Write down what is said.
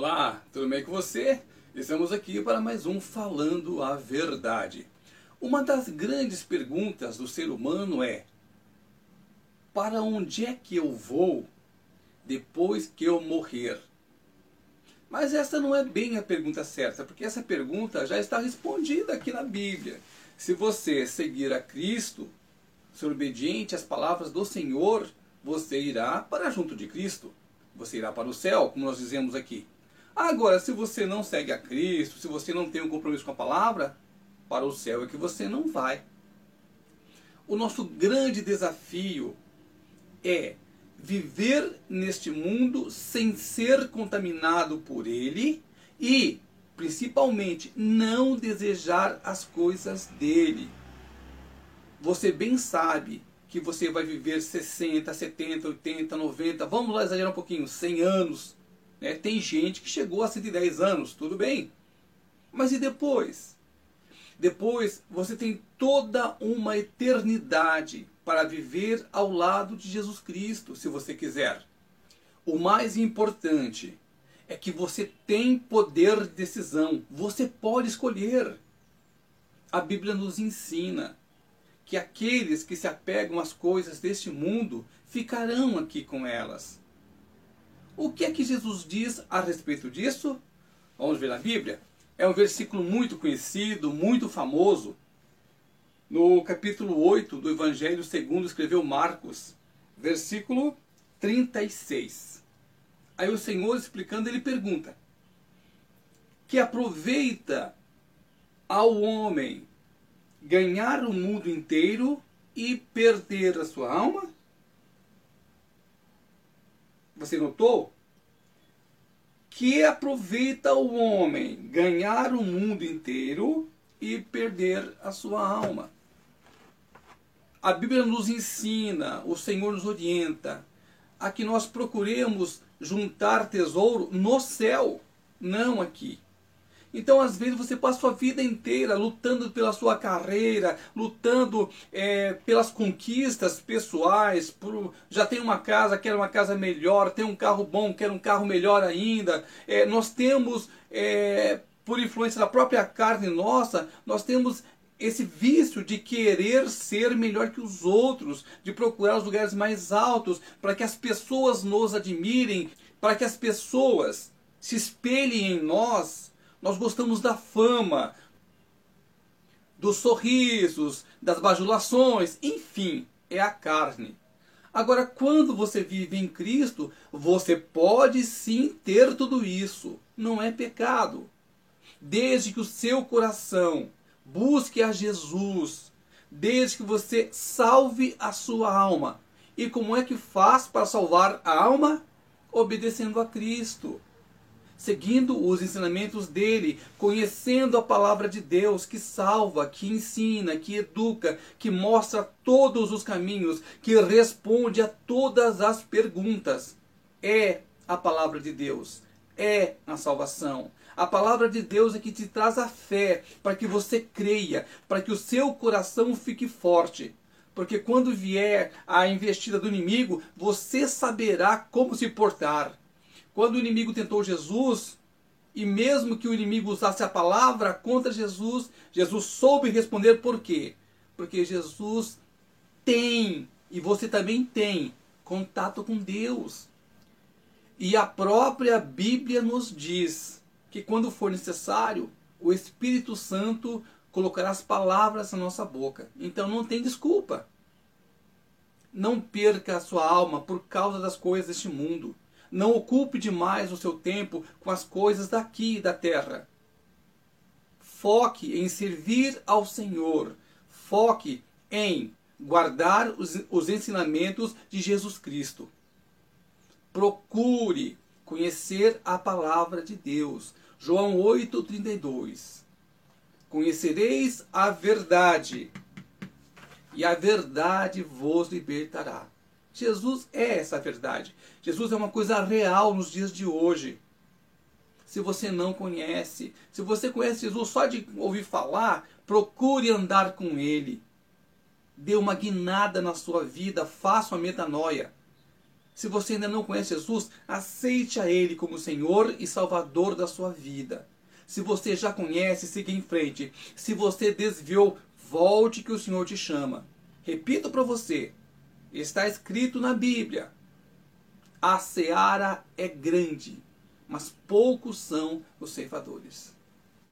Olá, tudo bem com você? Estamos aqui para mais um Falando a Verdade. Uma das grandes perguntas do ser humano é: para onde é que eu vou depois que eu morrer? Mas essa não é bem a pergunta certa, porque essa pergunta já está respondida aqui na Bíblia. Se você seguir a Cristo, ser obediente às palavras do Senhor, você irá para junto de Cristo. Você irá para o céu, como nós dizemos aqui. Agora, se você não segue a Cristo, se você não tem um compromisso com a palavra, para o céu é que você não vai. O nosso grande desafio é viver neste mundo sem ser contaminado por ele e, principalmente, não desejar as coisas dele. Você bem sabe que você vai viver 60, 70, 80, 90, vamos lá exagerar um pouquinho, 100 anos né? Tem gente que chegou a 110 anos, tudo bem. Mas e depois? Depois você tem toda uma eternidade para viver ao lado de Jesus Cristo, se você quiser. O mais importante é que você tem poder de decisão. Você pode escolher. A Bíblia nos ensina que aqueles que se apegam às coisas deste mundo ficarão aqui com elas. O que é que Jesus diz a respeito disso? Vamos ver na Bíblia. É um versículo muito conhecido, muito famoso. No capítulo 8 do Evangelho segundo escreveu Marcos, versículo 36. Aí o Senhor explicando, ele pergunta: Que aproveita ao homem ganhar o mundo inteiro e perder a sua alma? Você notou? Que aproveita o homem ganhar o mundo inteiro e perder a sua alma. A Bíblia nos ensina, o Senhor nos orienta a que nós procuremos juntar tesouro no céu, não aqui. Então, às vezes, você passa a sua vida inteira lutando pela sua carreira, lutando é, pelas conquistas pessoais, por, já tem uma casa, quer uma casa melhor, tem um carro bom, quer um carro melhor ainda. É, nós temos, é, por influência da própria carne nossa, nós temos esse vício de querer ser melhor que os outros, de procurar os lugares mais altos, para que as pessoas nos admirem, para que as pessoas se espelhem em nós nós gostamos da fama, dos sorrisos, das bajulações, enfim, é a carne. Agora, quando você vive em Cristo, você pode sim ter tudo isso. Não é pecado. Desde que o seu coração busque a Jesus, desde que você salve a sua alma. E como é que faz para salvar a alma? Obedecendo a Cristo seguindo os ensinamentos dele, conhecendo a palavra de Deus que salva, que ensina, que educa, que mostra todos os caminhos, que responde a todas as perguntas. É a palavra de Deus, é a salvação. A palavra de Deus é que te traz a fé para que você creia, para que o seu coração fique forte. Porque quando vier a investida do inimigo, você saberá como se portar. Quando o inimigo tentou Jesus, e mesmo que o inimigo usasse a palavra contra Jesus, Jesus soube responder por quê? Porque Jesus tem, e você também tem, contato com Deus. E a própria Bíblia nos diz que quando for necessário, o Espírito Santo colocará as palavras na nossa boca. Então não tem desculpa. Não perca a sua alma por causa das coisas deste mundo. Não ocupe demais o seu tempo com as coisas daqui da terra. Foque em servir ao Senhor. Foque em guardar os, os ensinamentos de Jesus Cristo. Procure conhecer a palavra de Deus. João 8,32. Conhecereis a verdade, e a verdade vos libertará. Jesus é essa verdade. Jesus é uma coisa real nos dias de hoje. Se você não conhece, se você conhece Jesus só de ouvir falar, procure andar com ele. Dê uma guinada na sua vida, faça uma metanoia. Se você ainda não conhece Jesus, aceite a Ele como Senhor e Salvador da sua vida. Se você já conhece, siga em frente. Se você desviou, volte que o Senhor te chama. Repito para você: Está escrito na Bíblia: a seara é grande, mas poucos são os ceifadores.